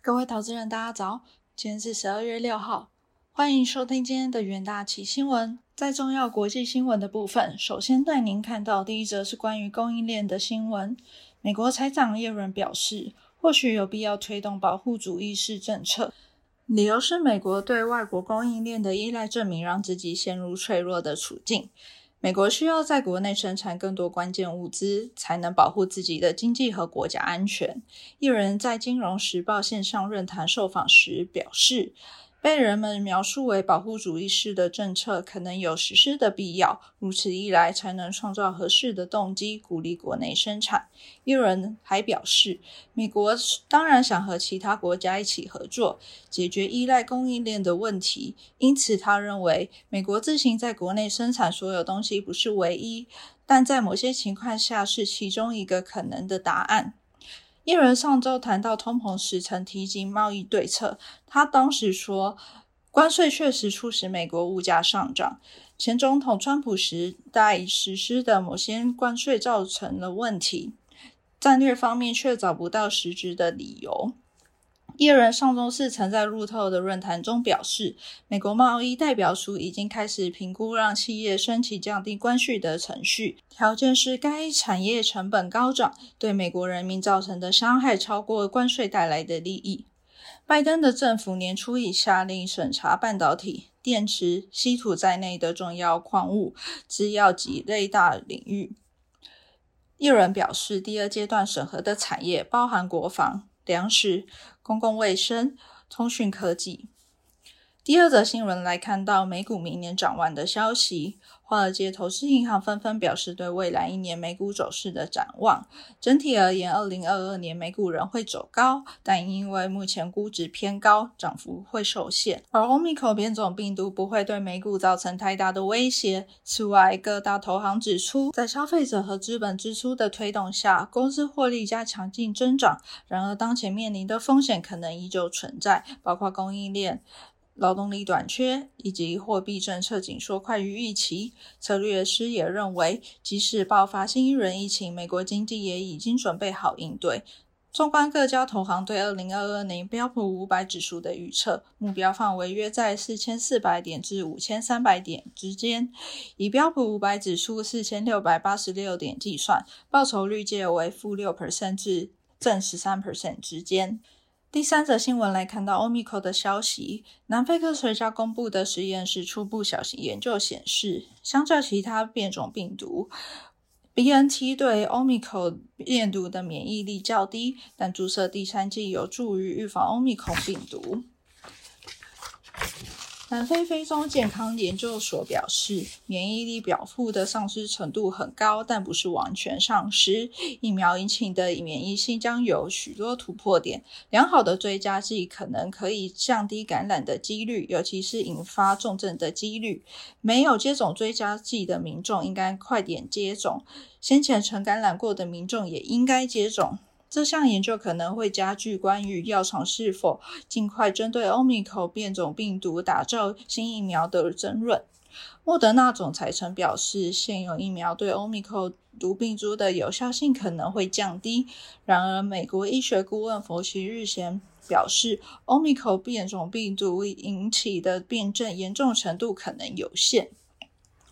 各位投资人，大家早！今天是十二月六号，欢迎收听今天的元大旗新闻。在重要国际新闻的部分，首先带您看到第一则是关于供应链的新闻。美国财长耶伦表示，或许有必要推动保护主义式政策，理由是美国对外国供应链的依赖证明让自己陷入脆弱的处境。美国需要在国内生产更多关键物资，才能保护自己的经济和国家安全。一人在《金融时报》线上论坛受访时表示。被人们描述为保护主义式的政策，可能有实施的必要。如此一来，才能创造合适的动机，鼓励国内生产。有人还表示，美国当然想和其他国家一起合作，解决依赖供应链的问题。因此，他认为美国自行在国内生产所有东西不是唯一，但在某些情况下是其中一个可能的答案。耶伦上周谈到通膨时曾提及贸易对策，他当时说，关税确实促使美国物价上涨。前总统川普时代实施的某些关税造成了问题，战略方面却找不到实质的理由。耶伦上周四曾在路透的论坛中表示，美国贸易代表处已经开始评估让企业申请降低关税的程序，条件是该产业成本高涨，对美国人民造成的伤害超过关税带来的利益。拜登的政府年初已下令审查半导体、电池、稀土在内的重要矿物、制药及类大领域。耶伦表示，第二阶段审核的产业包含国防。粮食、公共卫生、通讯科技。第二则新闻来看到美股明年展望的消息。华尔街投资银行纷纷表示对未来一年美股走势的展望。整体而言，二零二二年美股仍会走高，但因为目前估值偏高，涨幅会受限。而 Omicron 变种病毒不会对美股造成太大的威胁。此外，各大投行指出，在消费者和资本支出的推动下，公司获利加强劲增长。然而，当前面临的风险可能依旧存在，包括供应链。劳动力短缺以及货币政策紧缩快于预期，策略师也认为，即使爆发新一轮疫情，美国经济也已经准备好应对。纵观各家投行对二零二二年标普五百指数的预测，目标范围约在四千四百点至五千三百点之间。以标普五百指数四千六百八十六点计算，报酬率介为负六 percent 至正十三 percent 之间。第三则新闻来看到 Omicron 的消息，南非科学家公布的实验室初步小型研究显示，相较其他变种病毒，BNT 对 Omicron 病毒的免疫力较低，但注射第三剂有助于预防 Omicron 病毒。南非非洲健康研究所表示，免疫力表复的丧失程度很高，但不是完全丧失。疫苗引起的免疫性将有许多突破点。良好的追加剂可能可以降低感染的几率，尤其是引发重症的几率。没有接种追加剂的民众应该快点接种，先前曾感染过的民众也应该接种。这项研究可能会加剧关于药厂是否尽快针对欧米克变种病毒打造新疫苗的争论。莫德纳总裁曾表示，现有疫苗对欧米克毒病株的有效性可能会降低。然而，美国医学顾问佛奇日前表示，欧米克变种病毒引起的病症严重程度可能有限。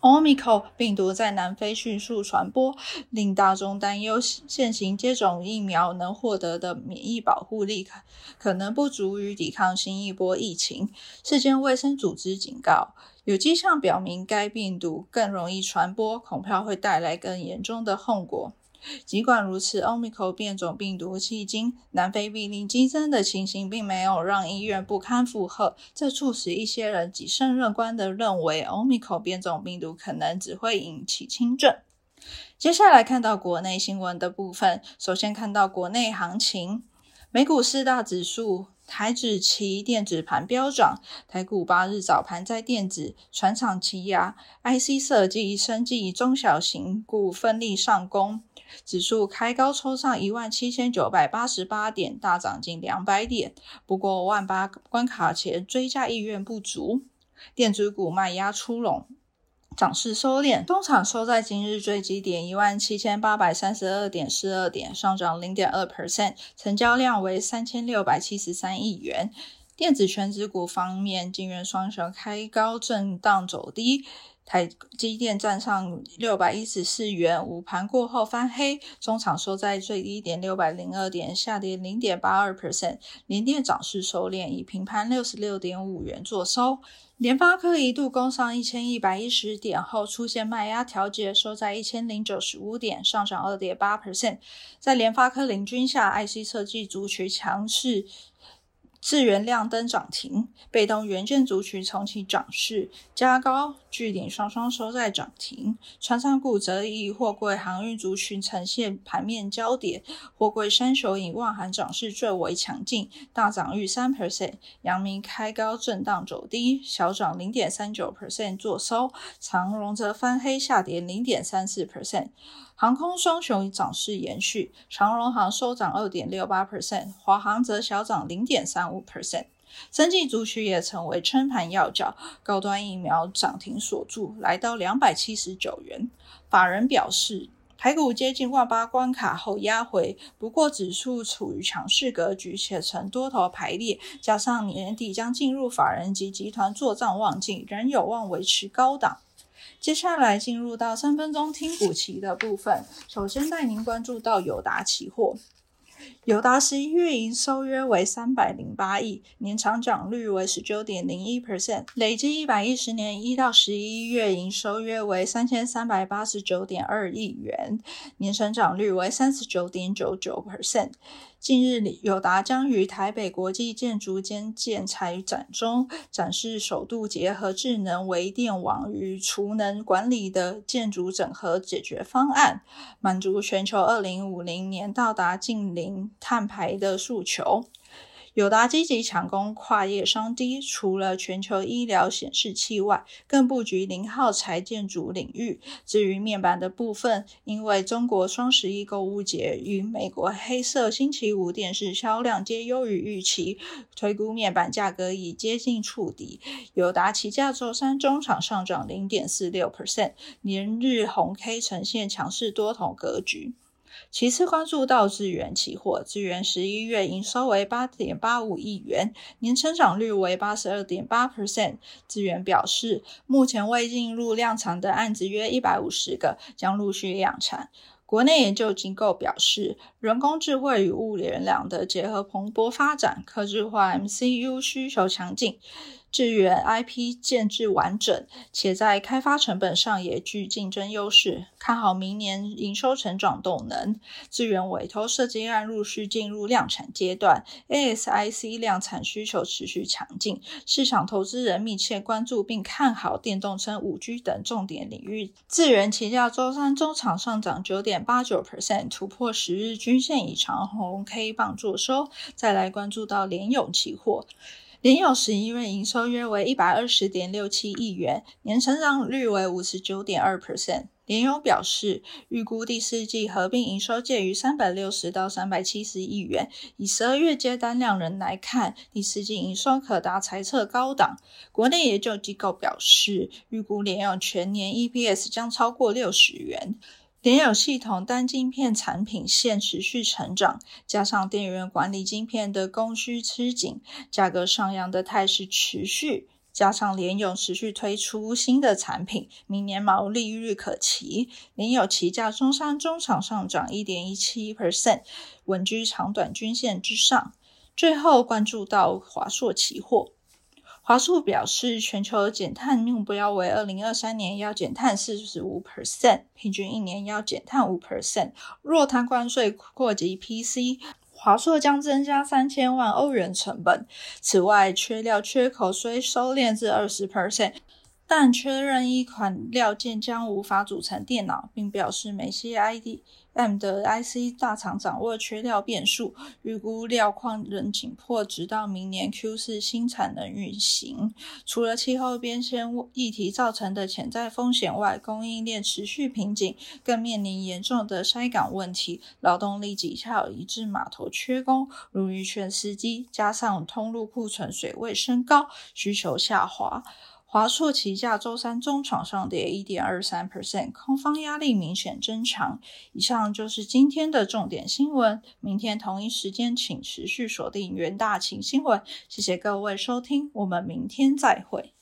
Omicron 病毒在南非迅速传播，令大众担忧现行接种疫苗能获得的免疫保护力可可能不足以抵抗新一波疫情。世界卫生组织警告，有迹象表明该病毒更容易传播，恐怕会带来更严重的后果。尽管如此，Omicron 变种病毒迄今南非病例激增的情形，并没有让医院不堪负荷。这促使一些人谨慎乐观地认为，Omicron 变种病毒可能只会引起轻症。接下来看到国内新闻的部分，首先看到国内行情，美股四大指数。台指期电子盘飙涨，台股八日早盘在电子、船厂、企压、IC 设计、生技、中小型股分力上攻，指数开高抽上一万七千九百八十八点，大涨近两百点。不过万八关卡前追加意愿不足，电子股卖压出笼。涨势收敛，中场收在今日最低点一万七千八百三十二点四二点，上涨零点二 percent，成交量为三千六百七十三亿元。电子全指股方面，金元双雄开高震荡走低。台积电站上六百一十四元，午盘过后翻黑，中场收在最低点六百零二点，下跌零点八二 percent。联电涨势收敛，以平盘六十六点五元做收。联发科一度攻上一千一百一十点后，出现卖压调节，收在一千零九十五点，上涨二点八 percent。在联发科领军下，IC 设计族群强势。智源亮灯涨停，被动元件族群重启涨势，加高巨顶双双收在涨停。船上股则以货柜航运族群呈现盘面焦点，货柜三雄以万航涨势最为强劲，大涨逾三 percent。阳明开高震荡走低，小涨零点三九 percent 做收。长荣则翻黑下跌零点三四 percent。航空双雄涨势延续，长荣航收涨二点六八 percent，华航则小涨零点三五 percent。生技族群也成为撑盘要角，高端疫苗涨停锁住，来到两百七十九元。法人表示，台股接近万八关卡后压回，不过指数处于强势格局，且呈多头排列，加上年底将进入法人及集团做账旺季，仍有望维持高档。接下来进入到三分钟听股期的部分，首先带您关注到友达期货。友达十一月营收约为三百零八亿，年成长率为十九点零一 percent，累计一百一十年一到十一月营收约为三千三百八十九点二亿元，年成长率为三十九点九九 percent。近日，友达将于台北国际建筑间建材展中展示首度结合智能微电网与储能管理的建筑整合解决方案，满足全球二零五零年到达近零碳排的诉求。友达积极抢攻跨业商机，除了全球医疗显示器外，更布局零耗材建筑领域。至于面板的部分，因为中国双十一购物节与美国黑色星期五电视销量皆优于预期，推估面板价格已接近触底。友达起价周三中场上涨零点四六 percent，连日红 K 呈现强势多头格局。其次关注到智源期货，智源十一月营收为八点八五亿元，年成长率为八十二点八 percent。智源表示，目前未进入量产的案子约一百五十个，将陆续量产。国内研究机构表示，人工智慧与物联网的结合蓬勃发展，科技化 MCU 需求强劲。智源 IP 建制完整，且在开发成本上也具竞争优势，看好明年营收成长动能。智源委托设计案陆续进入量产阶段，ASIC 量产需求持续强劲，市场投资人密切关注并看好电动车、五 G 等重点领域。智源旗下周三中场上涨九点八九 percent，突破十日均线以长红 K 棒做收。再来关注到联永期货。联友十一月营收约为一百二十点六七亿元，年成长率为五十九点二 percent。联友表示，预估第四季合并营收介于三百六十到三百七十亿元。以十二月接单量人来看，第四季营收可达财测高档。国内研究机构表示，预估联友全年 EPS 将超过六十元。联友系统单晶片产品线持续成长，加上电源管理晶片的供需吃紧，价格上扬的态势持续。加上联友持续推出新的产品，明年毛利率可期。联友旗价中山中场上涨一点一七 percent，稳居长短均线之上。最后关注到华硕期货。华硕表示，全球减碳目标为二零二三年要减碳四十五 percent，平均一年要减碳五 percent。若碳关税扩及 PC，华硕将增加三千万欧元成本。此外，缺料缺口虽收敛至二十 percent。但确认一款料件将无法组成电脑，并表示梅西 ID M 的 IC 大厂掌握缺料变数，预估料矿仍紧迫，直到明年 Q 四新产能运行。除了气候变迁议题造成的潜在风险外，供应链持续瓶颈，更面临严重的筛港问题，劳动力急跳，以致码头缺工，如渔权司机，加上通路库存水位升高，需求下滑。华硕旗下周三中场上跌一点二三 percent，空方压力明显增强。以上就是今天的重点新闻，明天同一时间请持续锁定元大秦新闻。谢谢各位收听，我们明天再会。